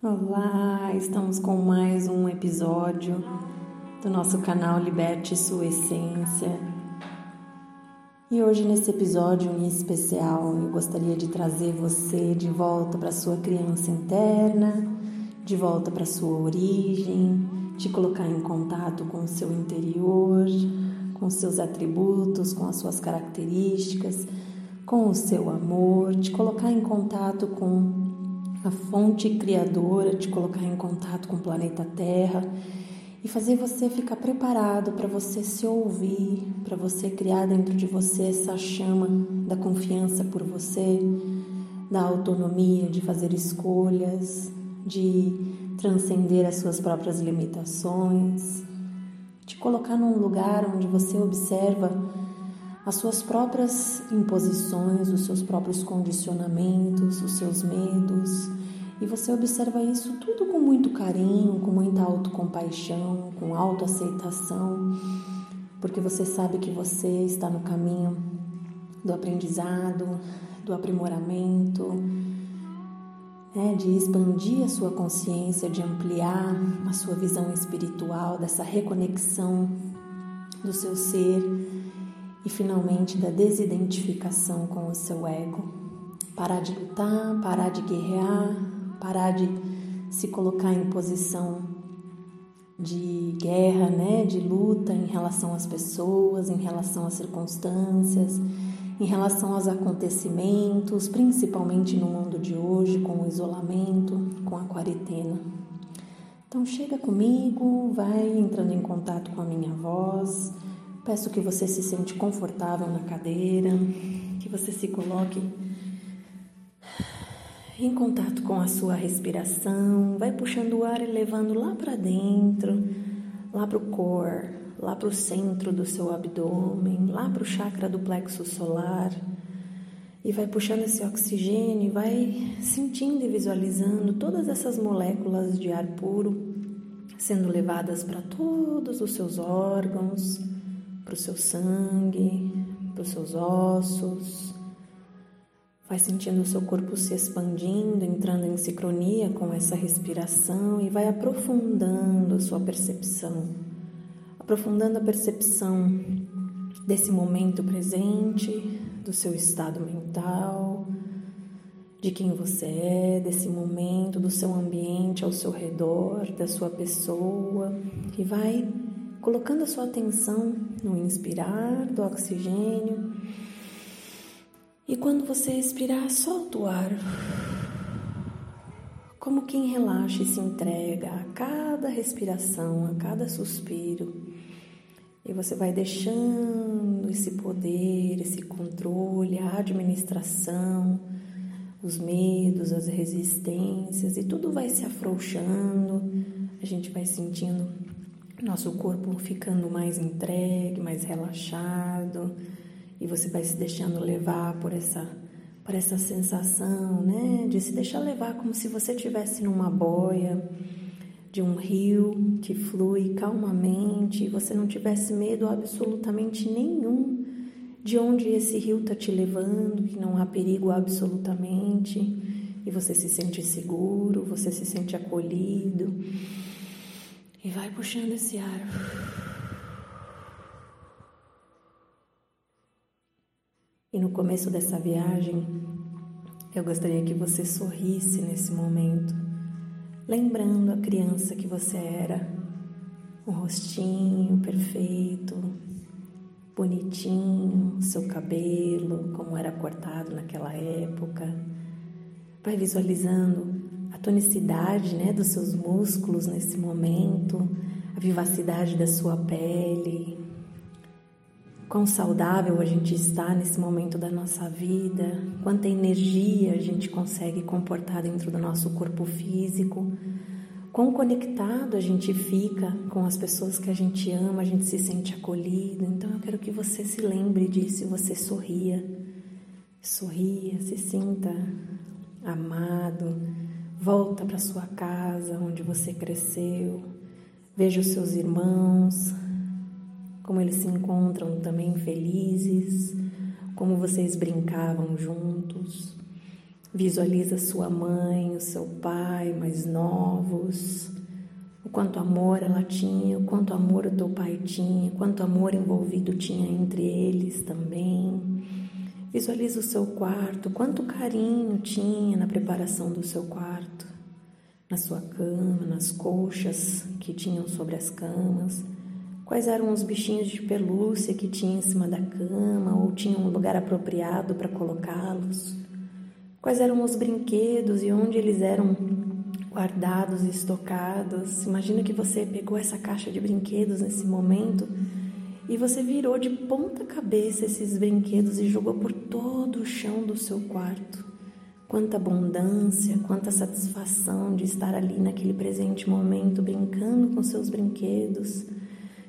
Olá, estamos com mais um episódio do nosso canal Liberte Sua Essência. E hoje, nesse episódio em especial, eu gostaria de trazer você de volta para sua criança interna, de volta para sua origem, te colocar em contato com o seu interior, com seus atributos, com as suas características, com o seu amor, te colocar em contato com a fonte criadora, te colocar em contato com o planeta Terra e fazer você ficar preparado para você se ouvir, para você criar dentro de você essa chama da confiança por você, da autonomia de fazer escolhas, de transcender as suas próprias limitações, te colocar num lugar onde você observa as suas próprias imposições, os seus próprios condicionamentos, os seus medos, e você observa isso tudo com muito carinho, com muita autocompaixão, com autoaceitação, porque você sabe que você está no caminho do aprendizado, do aprimoramento, né, de expandir a sua consciência, de ampliar a sua visão espiritual, dessa reconexão do seu ser e finalmente da desidentificação com o seu ego. Parar de lutar, parar de guerrear, parar de se colocar em posição de guerra, né, de luta em relação às pessoas, em relação às circunstâncias, em relação aos acontecimentos, principalmente no mundo de hoje, com o isolamento, com a quarentena. Então chega comigo, vai entrando em contato com a minha voz, Peço que você se sente confortável na cadeira, que você se coloque em contato com a sua respiração, vai puxando o ar e levando lá para dentro, lá para o core, lá para o centro do seu abdômen, lá para o chakra do plexo solar. E vai puxando esse oxigênio, vai sentindo e visualizando todas essas moléculas de ar puro sendo levadas para todos os seus órgãos para o seu sangue, para os seus ossos. Vai sentindo o seu corpo se expandindo, entrando em sincronia com essa respiração e vai aprofundando a sua percepção, aprofundando a percepção desse momento presente, do seu estado mental, de quem você é, desse momento, do seu ambiente ao seu redor, da sua pessoa, e vai colocando a sua atenção no inspirar do oxigênio. E quando você expirar, solta o ar. Como quem relaxa e se entrega a cada respiração, a cada suspiro. E você vai deixando esse poder, esse controle, a administração, os medos, as resistências, e tudo vai se afrouxando. A gente vai sentindo nosso corpo ficando mais entregue, mais relaxado, e você vai se deixando levar por essa por essa sensação, né, de se deixar levar como se você estivesse numa boia de um rio que flui calmamente e você não tivesse medo absolutamente nenhum de onde esse rio está te levando, que não há perigo absolutamente, e você se sente seguro, você se sente acolhido. E vai puxando esse ar. E no começo dessa viagem, eu gostaria que você sorrisse nesse momento, lembrando a criança que você era, o rostinho perfeito, bonitinho, seu cabelo, como era cortado naquela época. Vai visualizando a tonicidade né, dos seus músculos nesse momento, a vivacidade da sua pele, quão saudável a gente está nesse momento da nossa vida, quanta energia a gente consegue comportar dentro do nosso corpo físico, quão conectado a gente fica com as pessoas que a gente ama, a gente se sente acolhido. Então eu quero que você se lembre disso você sorria. Sorria, se sinta amado, Volta para sua casa onde você cresceu. Veja os seus irmãos, como eles se encontram também felizes, como vocês brincavam juntos. Visualiza sua mãe, o seu pai mais novos, o quanto amor ela tinha, o quanto amor o teu pai tinha, quanto amor envolvido tinha entre eles também. Visualiza o seu quarto, quanto carinho tinha na preparação do seu quarto, na sua cama, nas colchas que tinham sobre as camas. Quais eram os bichinhos de pelúcia que tinha em cima da cama ou tinha um lugar apropriado para colocá-los? Quais eram os brinquedos e onde eles eram guardados e estocados. Imagina que você pegou essa caixa de brinquedos nesse momento e você virou de ponta cabeça esses brinquedos e jogou por todo o chão do seu quarto. Quanta abundância, quanta satisfação de estar ali naquele presente momento brincando com seus brinquedos.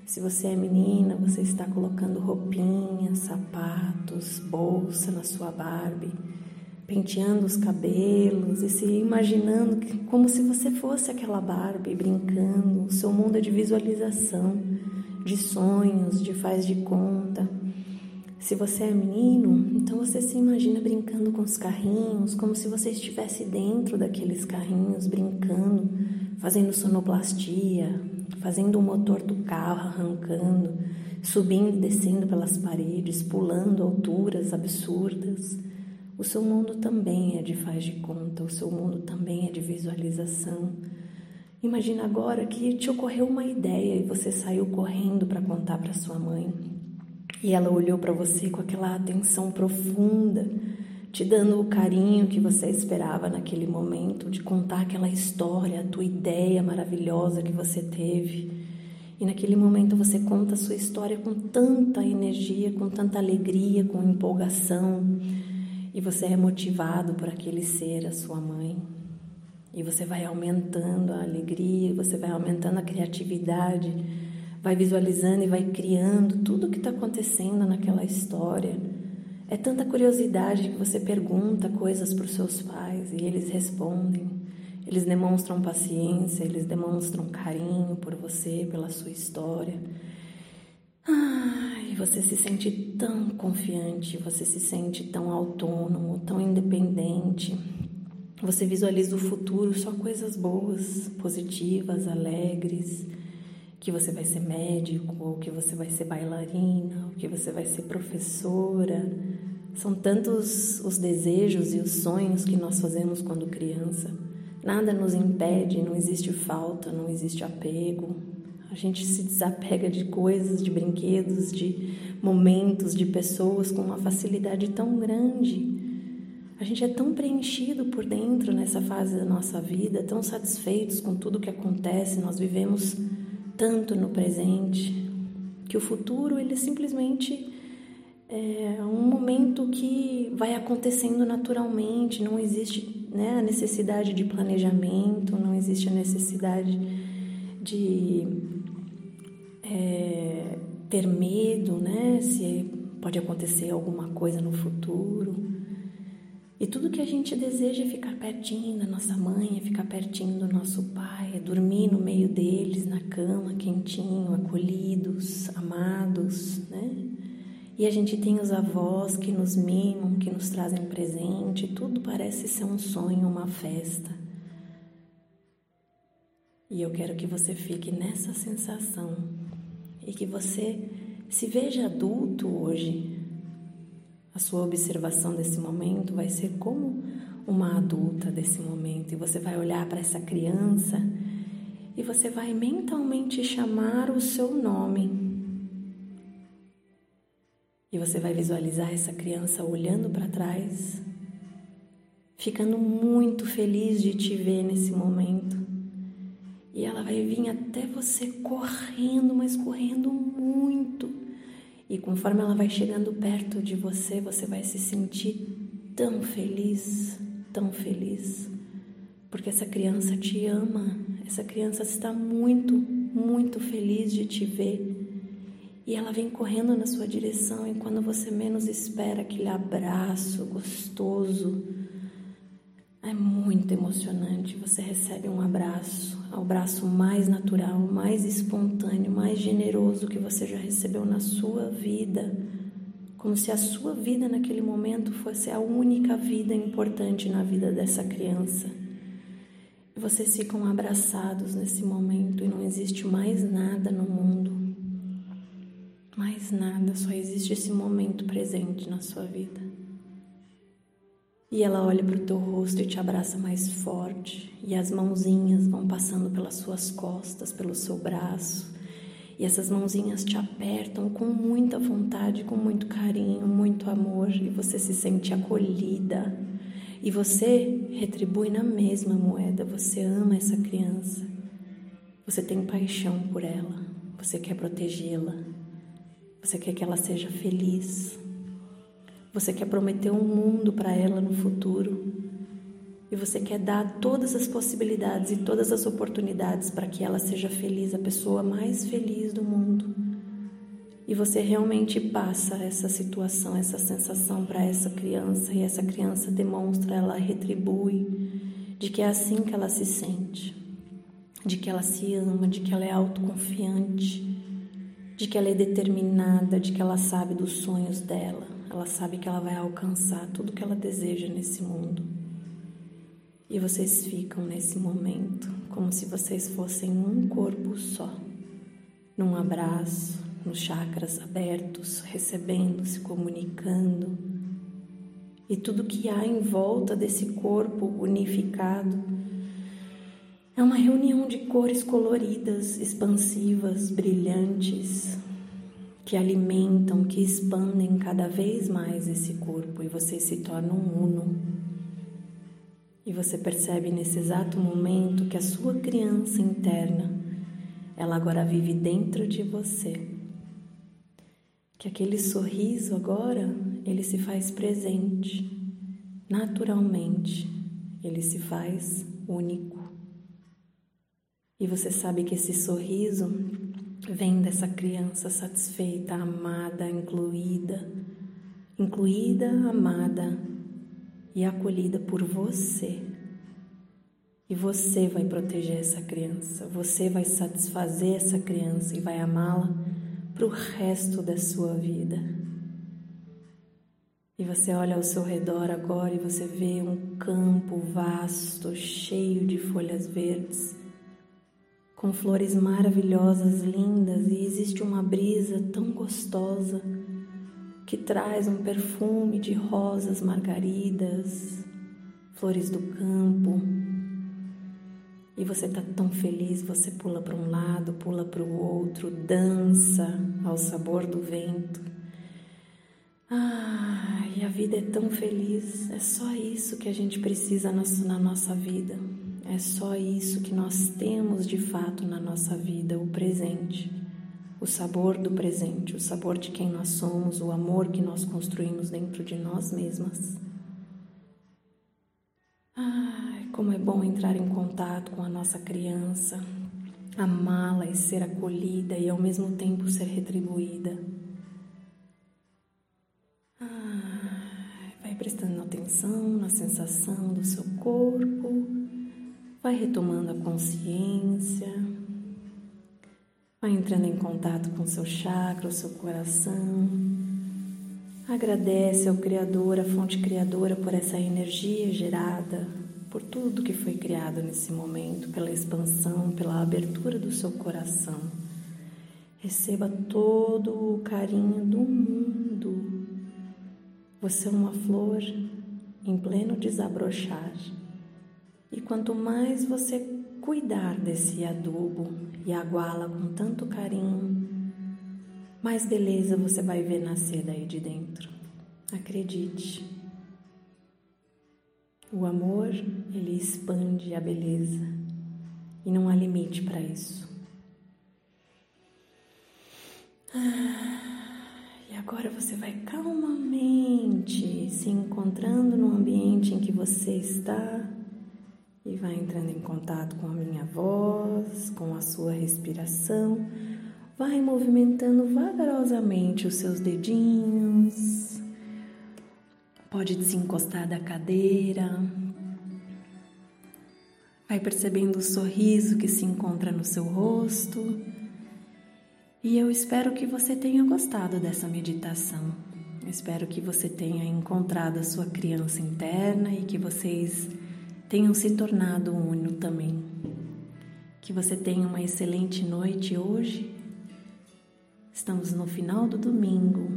Se você é menina, você está colocando roupinhas, sapatos, bolsa na sua Barbie penteando os cabelos e se imaginando como se você fosse aquela Barbie brincando. O seu mundo é de visualização, de sonhos, de faz de conta. Se você é menino, então você se imagina brincando com os carrinhos, como se você estivesse dentro daqueles carrinhos, brincando, fazendo sonoplastia, fazendo o motor do carro arrancando, subindo e descendo pelas paredes, pulando alturas absurdas. O seu mundo também é de faz de conta, o seu mundo também é de visualização. Imagina agora que te ocorreu uma ideia e você saiu correndo para contar para sua mãe. E ela olhou para você com aquela atenção profunda, te dando o carinho que você esperava naquele momento de contar aquela história, a tua ideia maravilhosa que você teve. E naquele momento você conta a sua história com tanta energia, com tanta alegria, com empolgação e você é motivado por aquele ser, a sua mãe. E você vai aumentando a alegria, você vai aumentando a criatividade, vai visualizando e vai criando tudo o que está acontecendo naquela história. É tanta curiosidade que você pergunta coisas para os seus pais e eles respondem. Eles demonstram paciência, eles demonstram carinho por você, pela sua história. E você se sente tão confiante, você se sente tão autônomo, tão independente. Você visualiza o futuro só coisas boas, positivas, alegres, que você vai ser médico, ou que você vai ser bailarina, ou que você vai ser professora. São tantos os desejos e os sonhos que nós fazemos quando criança. Nada nos impede, não existe falta, não existe apego, a gente se desapega de coisas, de brinquedos, de momentos, de pessoas com uma facilidade tão grande. A gente é tão preenchido por dentro nessa fase da nossa vida, tão satisfeitos com tudo que acontece, nós vivemos tanto no presente, que o futuro ele simplesmente é um momento que vai acontecendo naturalmente, não existe né, a necessidade de planejamento, não existe a necessidade de é, ter medo, né? Se pode acontecer alguma coisa no futuro. E tudo que a gente deseja é ficar pertinho da nossa mãe, é ficar pertinho do nosso pai, é dormir no meio deles, na cama, quentinho, acolhidos, amados, né? E a gente tem os avós que nos mimam, que nos trazem presente, tudo parece ser um sonho, uma festa. E eu quero que você fique nessa sensação e que você se veja adulto hoje. A sua observação desse momento vai ser como uma adulta desse momento, e você vai olhar para essa criança e você vai mentalmente chamar o seu nome. E você vai visualizar essa criança olhando para trás, ficando muito feliz de te ver nesse momento. E ela vai vir até você correndo, mas correndo muito. E conforme ela vai chegando perto de você, você vai se sentir tão feliz, tão feliz. Porque essa criança te ama, essa criança está muito, muito feliz de te ver. E ela vem correndo na sua direção e quando você menos espera aquele abraço gostoso, é muito emocionante. Você recebe um abraço, o abraço mais natural, mais espontâneo, mais generoso que você já recebeu na sua vida. como se a sua vida naquele momento fosse a única vida importante na vida dessa criança. Vocês ficam abraçados nesse momento e não existe mais nada no mundo. Mais nada, só existe esse momento presente na sua vida. E ela olha para o teu rosto e te abraça mais forte, e as mãozinhas vão passando pelas suas costas, pelo seu braço, e essas mãozinhas te apertam com muita vontade, com muito carinho, muito amor, e você se sente acolhida. E você retribui na mesma moeda, você ama essa criança. Você tem paixão por ela, você quer protegê-la. Você quer que ela seja feliz. Você quer prometer um mundo para ela no futuro e você quer dar todas as possibilidades e todas as oportunidades para que ela seja feliz, a pessoa mais feliz do mundo. E você realmente passa essa situação, essa sensação para essa criança e essa criança demonstra, ela retribui de que é assim que ela se sente, de que ela se ama, de que ela é autoconfiante, de que ela é determinada, de que ela sabe dos sonhos dela, ela sabe que ela vai alcançar tudo que ela deseja nesse mundo. E vocês ficam nesse momento como se vocês fossem um corpo só, num abraço, nos chakras abertos, recebendo, se comunicando. E tudo que há em volta desse corpo unificado é uma reunião de cores coloridas, expansivas, brilhantes, que alimentam, que expandem cada vez mais esse corpo e vocês se tornam uno. E você percebe nesse exato momento que a sua criança interna, ela agora vive dentro de você. Que aquele sorriso agora, ele se faz presente, naturalmente, ele se faz único. E você sabe que esse sorriso vem dessa criança satisfeita, amada, incluída, incluída, amada e acolhida por você. E você vai proteger essa criança, você vai satisfazer essa criança e vai amá-la para o resto da sua vida. E você olha ao seu redor agora e você vê um campo vasto, cheio de folhas verdes, com flores maravilhosas, lindas, e existe uma brisa tão gostosa que traz um perfume de rosas margaridas, flores do campo. E você está tão feliz, você pula para um lado, pula para o outro, dança ao sabor do vento. Ah, e a vida é tão feliz, é só isso que a gente precisa na nossa vida. É só isso que nós temos de fato na nossa vida, o presente o sabor do presente, o sabor de quem nós somos, o amor que nós construímos dentro de nós mesmas. Ai, como é bom entrar em contato com a nossa criança, amá-la e ser acolhida e ao mesmo tempo ser retribuída. Ai, vai prestando atenção na sensação do seu corpo, vai retomando a consciência. Vai entrando em contato com seu chakra, o seu coração. Agradece ao Criador, a fonte criadora, por essa energia gerada, por tudo que foi criado nesse momento, pela expansão, pela abertura do seu coração. Receba todo o carinho do mundo. Você é uma flor em pleno desabrochar. E quanto mais você cuidar desse adubo e aguá-la com tanto carinho, mais beleza você vai ver nascer daí de dentro. Acredite. O amor, ele expande a beleza e não há limite para isso. Ah, e agora você vai calmamente se encontrando no ambiente em que você está e vai entrando em contato com a minha voz, com a sua respiração. Vai movimentando vagarosamente os seus dedinhos. Pode desencostar da cadeira. Vai percebendo o sorriso que se encontra no seu rosto. E eu espero que você tenha gostado dessa meditação. espero que você tenha encontrado a sua criança interna e que vocês tenham se tornado uno também. Que você tenha uma excelente noite hoje. Estamos no final do domingo.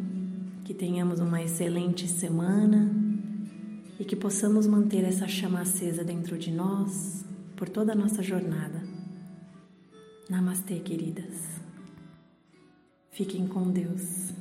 Que tenhamos uma excelente semana e que possamos manter essa chama acesa dentro de nós por toda a nossa jornada. Namastê, queridas. Fiquem com Deus.